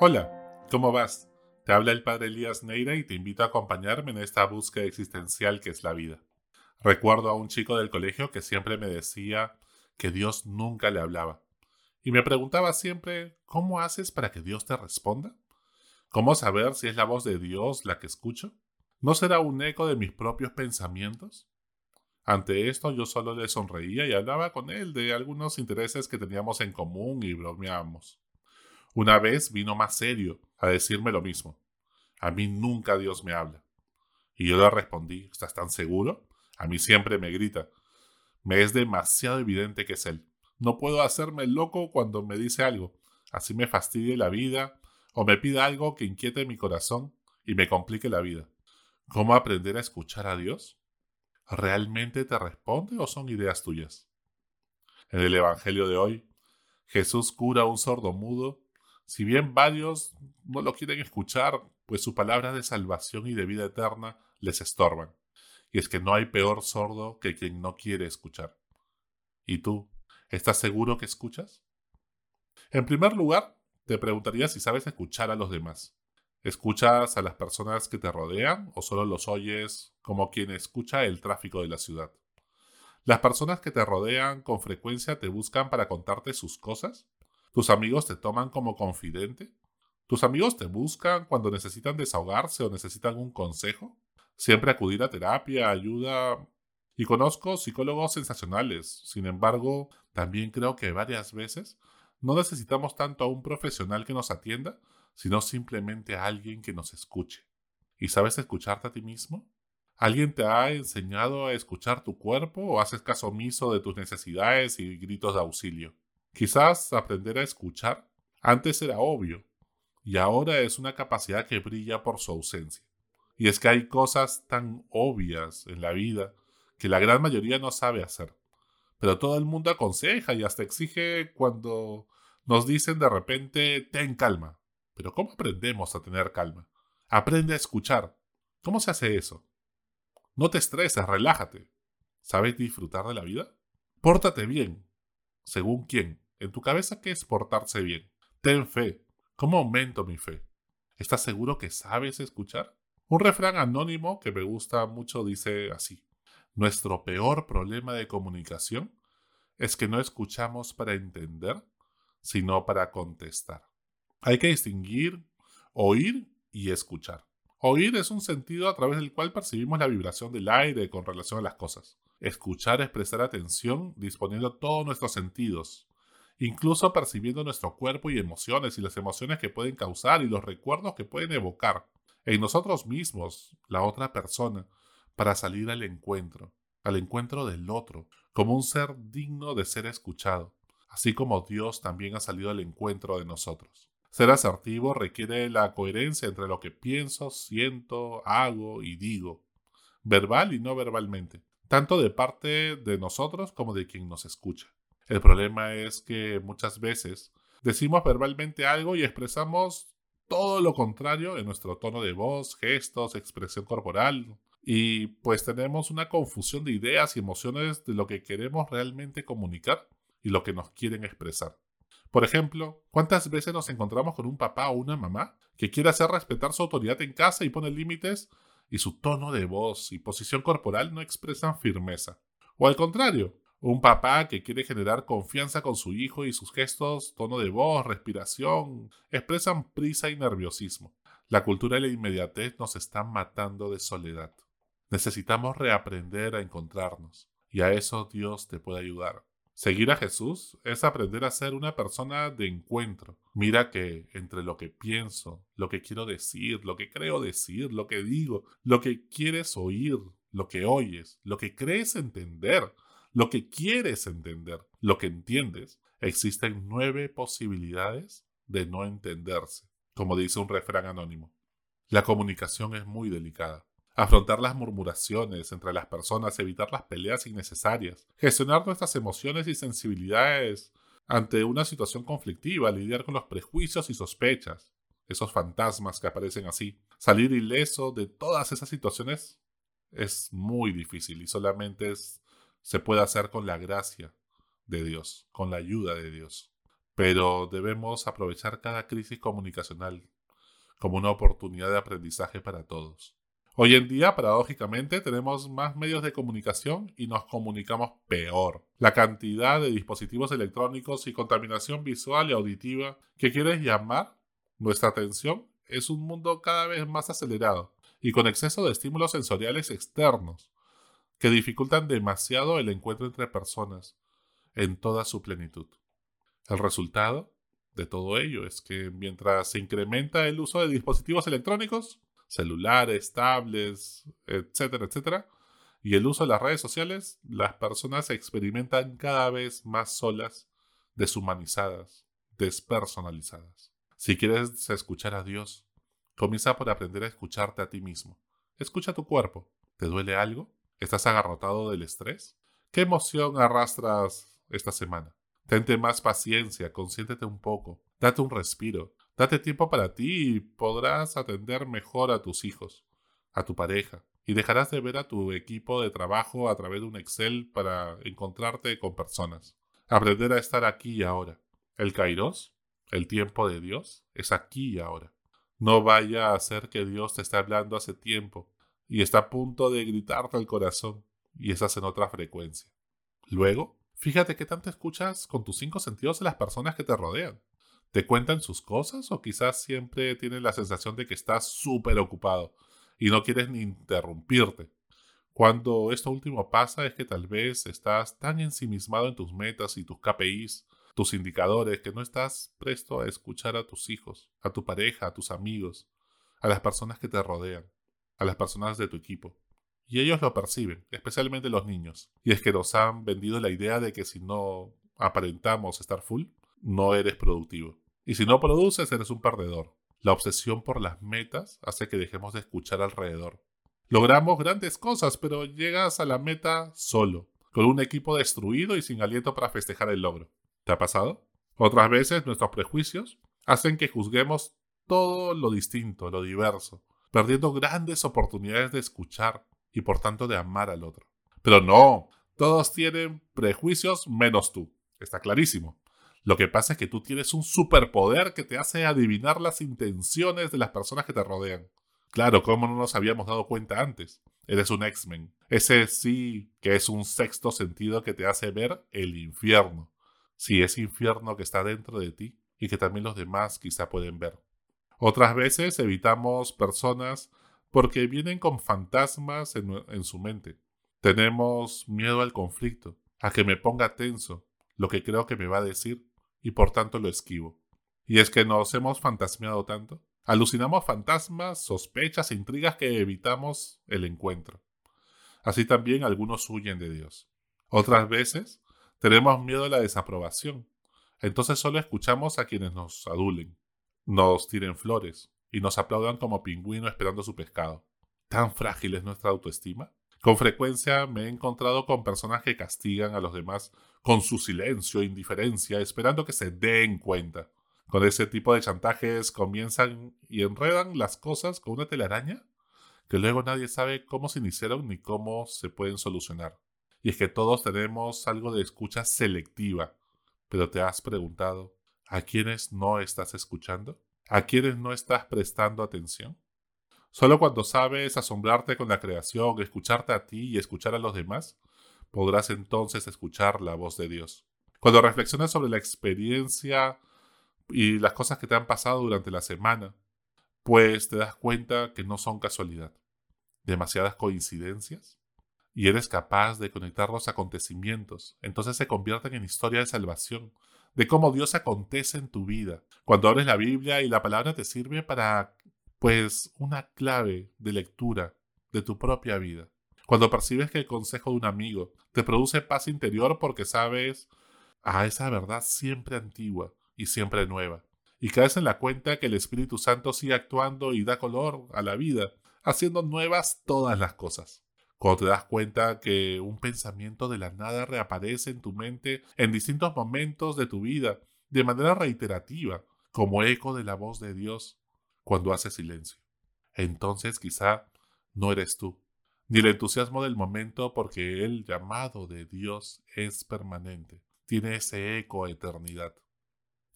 Hola, ¿cómo vas? Te habla el padre Elías Neira y te invito a acompañarme en esta búsqueda existencial que es la vida. Recuerdo a un chico del colegio que siempre me decía que Dios nunca le hablaba. Y me preguntaba siempre, ¿cómo haces para que Dios te responda? ¿Cómo saber si es la voz de Dios la que escucho? ¿No será un eco de mis propios pensamientos? Ante esto yo solo le sonreía y hablaba con él de algunos intereses que teníamos en común y bromeábamos. Una vez vino más serio a decirme lo mismo. A mí nunca Dios me habla. Y yo le respondí, ¿estás tan seguro? A mí siempre me grita. Me es demasiado evidente que es Él. No puedo hacerme loco cuando me dice algo. Así me fastidie la vida o me pida algo que inquiete mi corazón y me complique la vida. ¿Cómo aprender a escuchar a Dios? ¿Realmente te responde o son ideas tuyas? En el Evangelio de hoy, Jesús cura a un sordo mudo si bien varios no lo quieren escuchar, pues sus palabras de salvación y de vida eterna les estorban. Y es que no hay peor sordo que quien no quiere escuchar. ¿Y tú? ¿Estás seguro que escuchas? En primer lugar, te preguntaría si sabes escuchar a los demás. ¿Escuchas a las personas que te rodean o solo los oyes como quien escucha el tráfico de la ciudad? ¿Las personas que te rodean con frecuencia te buscan para contarte sus cosas? ¿Tus amigos te toman como confidente? ¿Tus amigos te buscan cuando necesitan desahogarse o necesitan un consejo? Siempre acudir a terapia, ayuda. Y conozco psicólogos sensacionales. Sin embargo, también creo que varias veces no necesitamos tanto a un profesional que nos atienda, sino simplemente a alguien que nos escuche. ¿Y sabes escucharte a ti mismo? ¿Alguien te ha enseñado a escuchar tu cuerpo o haces caso omiso de tus necesidades y gritos de auxilio? Quizás aprender a escuchar antes era obvio y ahora es una capacidad que brilla por su ausencia. Y es que hay cosas tan obvias en la vida que la gran mayoría no sabe hacer. Pero todo el mundo aconseja y hasta exige cuando nos dicen de repente, ten calma. Pero ¿cómo aprendemos a tener calma? Aprende a escuchar. ¿Cómo se hace eso? No te estreses, relájate. ¿Sabes disfrutar de la vida? Pórtate bien. ¿Según quién? En tu cabeza, ¿qué es portarse bien? Ten fe. ¿Cómo aumento mi fe? ¿Estás seguro que sabes escuchar? Un refrán anónimo que me gusta mucho dice así. Nuestro peor problema de comunicación es que no escuchamos para entender, sino para contestar. Hay que distinguir oír y escuchar. Oír es un sentido a través del cual percibimos la vibración del aire con relación a las cosas. Escuchar es prestar atención disponiendo todos nuestros sentidos, incluso percibiendo nuestro cuerpo y emociones y las emociones que pueden causar y los recuerdos que pueden evocar en nosotros mismos, la otra persona, para salir al encuentro, al encuentro del otro, como un ser digno de ser escuchado, así como Dios también ha salido al encuentro de nosotros. Ser asertivo requiere la coherencia entre lo que pienso, siento, hago y digo, verbal y no verbalmente, tanto de parte de nosotros como de quien nos escucha. El problema es que muchas veces decimos verbalmente algo y expresamos todo lo contrario en nuestro tono de voz, gestos, expresión corporal. Y pues tenemos una confusión de ideas y emociones de lo que queremos realmente comunicar y lo que nos quieren expresar. Por ejemplo, ¿cuántas veces nos encontramos con un papá o una mamá que quiere hacer respetar su autoridad en casa y pone límites y su tono de voz y posición corporal no expresan firmeza? O al contrario, un papá que quiere generar confianza con su hijo y sus gestos, tono de voz, respiración, expresan prisa y nerviosismo. La cultura de la inmediatez nos está matando de soledad. Necesitamos reaprender a encontrarnos, y a eso Dios te puede ayudar. Seguir a Jesús es aprender a ser una persona de encuentro. Mira que entre lo que pienso, lo que quiero decir, lo que creo decir, lo que digo, lo que quieres oír, lo que oyes, lo que crees entender, lo que quieres entender, lo que entiendes, existen nueve posibilidades de no entenderse, como dice un refrán anónimo. La comunicación es muy delicada. Afrontar las murmuraciones entre las personas, evitar las peleas innecesarias, gestionar nuestras emociones y sensibilidades ante una situación conflictiva, lidiar con los prejuicios y sospechas, esos fantasmas que aparecen así. Salir ileso de todas esas situaciones es muy difícil y solamente es se puede hacer con la gracia de Dios, con la ayuda de Dios. pero debemos aprovechar cada crisis comunicacional como una oportunidad de aprendizaje para todos. Hoy en día, paradójicamente, tenemos más medios de comunicación y nos comunicamos peor. La cantidad de dispositivos electrónicos y contaminación visual y auditiva que quieres llamar nuestra atención es un mundo cada vez más acelerado y con exceso de estímulos sensoriales externos que dificultan demasiado el encuentro entre personas en toda su plenitud. El resultado de todo ello es que mientras se incrementa el uso de dispositivos electrónicos, celulares, tablets, etcétera, etcétera, y el uso de las redes sociales, las personas se experimentan cada vez más solas, deshumanizadas, despersonalizadas. Si quieres escuchar a Dios, comienza por aprender a escucharte a ti mismo. Escucha tu cuerpo. ¿Te duele algo? ¿Estás agarrotado del estrés? ¿Qué emoción arrastras esta semana? Tente más paciencia, consiéntete un poco, date un respiro, Date tiempo para ti y podrás atender mejor a tus hijos, a tu pareja, y dejarás de ver a tu equipo de trabajo a través de un Excel para encontrarte con personas. Aprender a estar aquí y ahora. El Kairos, el tiempo de Dios, es aquí y ahora. No vaya a ser que Dios te esté hablando hace tiempo y está a punto de gritarte al corazón y estás en otra frecuencia. Luego, fíjate qué tanto escuchas con tus cinco sentidos de las personas que te rodean. ¿Te cuentan sus cosas o quizás siempre tienes la sensación de que estás súper ocupado y no quieres ni interrumpirte? Cuando esto último pasa es que tal vez estás tan ensimismado en tus metas y tus KPIs, tus indicadores, que no estás presto a escuchar a tus hijos, a tu pareja, a tus amigos, a las personas que te rodean, a las personas de tu equipo. Y ellos lo perciben, especialmente los niños. Y es que nos han vendido la idea de que si no aparentamos estar full, no eres productivo. Y si no produces, eres un perdedor. La obsesión por las metas hace que dejemos de escuchar alrededor. Logramos grandes cosas, pero llegas a la meta solo, con un equipo destruido y sin aliento para festejar el logro. ¿Te ha pasado? Otras veces nuestros prejuicios hacen que juzguemos todo lo distinto, lo diverso, perdiendo grandes oportunidades de escuchar y por tanto de amar al otro. Pero no, todos tienen prejuicios menos tú. Está clarísimo. Lo que pasa es que tú tienes un superpoder que te hace adivinar las intenciones de las personas que te rodean. Claro, ¿cómo no nos habíamos dado cuenta antes? Eres un X-Men. Ese sí que es un sexto sentido que te hace ver el infierno. Sí, ese infierno que está dentro de ti y que también los demás quizá pueden ver. Otras veces evitamos personas porque vienen con fantasmas en, su mente. Tenemos miedo al conflicto, a que me ponga tenso, lo que creo que me va a decir y por tanto lo esquivo. Y es que nos hemos fantasmeado tanto. Alucinamos fantasmas, sospechas intrigas que evitamos el encuentro. Así también algunos huyen de Dios. Otras veces tenemos miedo a la desaprobación. Entonces solo escuchamos a quienes nos adulen, nos tiren flores y nos aplaudan como pingüino esperando su pescado. ¿Tan frágil es nuestra autoestima? Con frecuencia me he encontrado con personas que castigan a los demás con su silencio e indiferencia, esperando que se den cuenta. Con ese tipo de chantajes comienzan y enredan las cosas con una telaraña que luego nadie sabe cómo se iniciaron ni cómo se pueden solucionar. Y es que todos tenemos algo de escucha selectiva, pero te has preguntado, ¿a quiénes no estás escuchando? ¿A quiénes no estás prestando atención? Solo cuando sabes asombrarte con la creación, escucharte a ti y escuchar a los demás, podrás entonces escuchar la voz de Dios. Cuando reflexionas sobre la experiencia y las cosas que te han pasado durante la semana, pues te das cuenta que no son casualidad, demasiadas coincidencias, y eres capaz de conectar los acontecimientos, entonces se convierten en historia de salvación, de cómo Dios acontece en tu vida. Cuando abres la Biblia y la palabra te sirve para pues una clave de lectura de tu propia vida. Cuando percibes que el consejo de un amigo te produce paz interior porque sabes a esa verdad siempre antigua y siempre nueva. Y caes en la cuenta que el Espíritu Santo sigue actuando y da color a la vida, haciendo nuevas todas las cosas. Cuando te das cuenta que un pensamiento de la nada reaparece en tu mente en distintos momentos de tu vida, de manera reiterativa, como eco de la voz de Dios, cuando hace silencio. Entonces quizá no eres tú, ni el entusiasmo del momento porque el llamado de Dios es permanente, tiene ese eco a eternidad.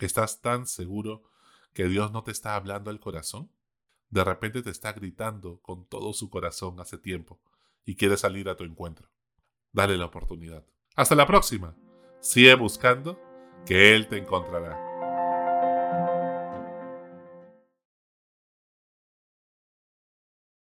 ¿Estás tan seguro que Dios no te está hablando al corazón? De repente te está gritando con todo su corazón hace tiempo y quiere salir a tu encuentro. Dale la oportunidad. Hasta la próxima. Sigue buscando que Él te encontrará.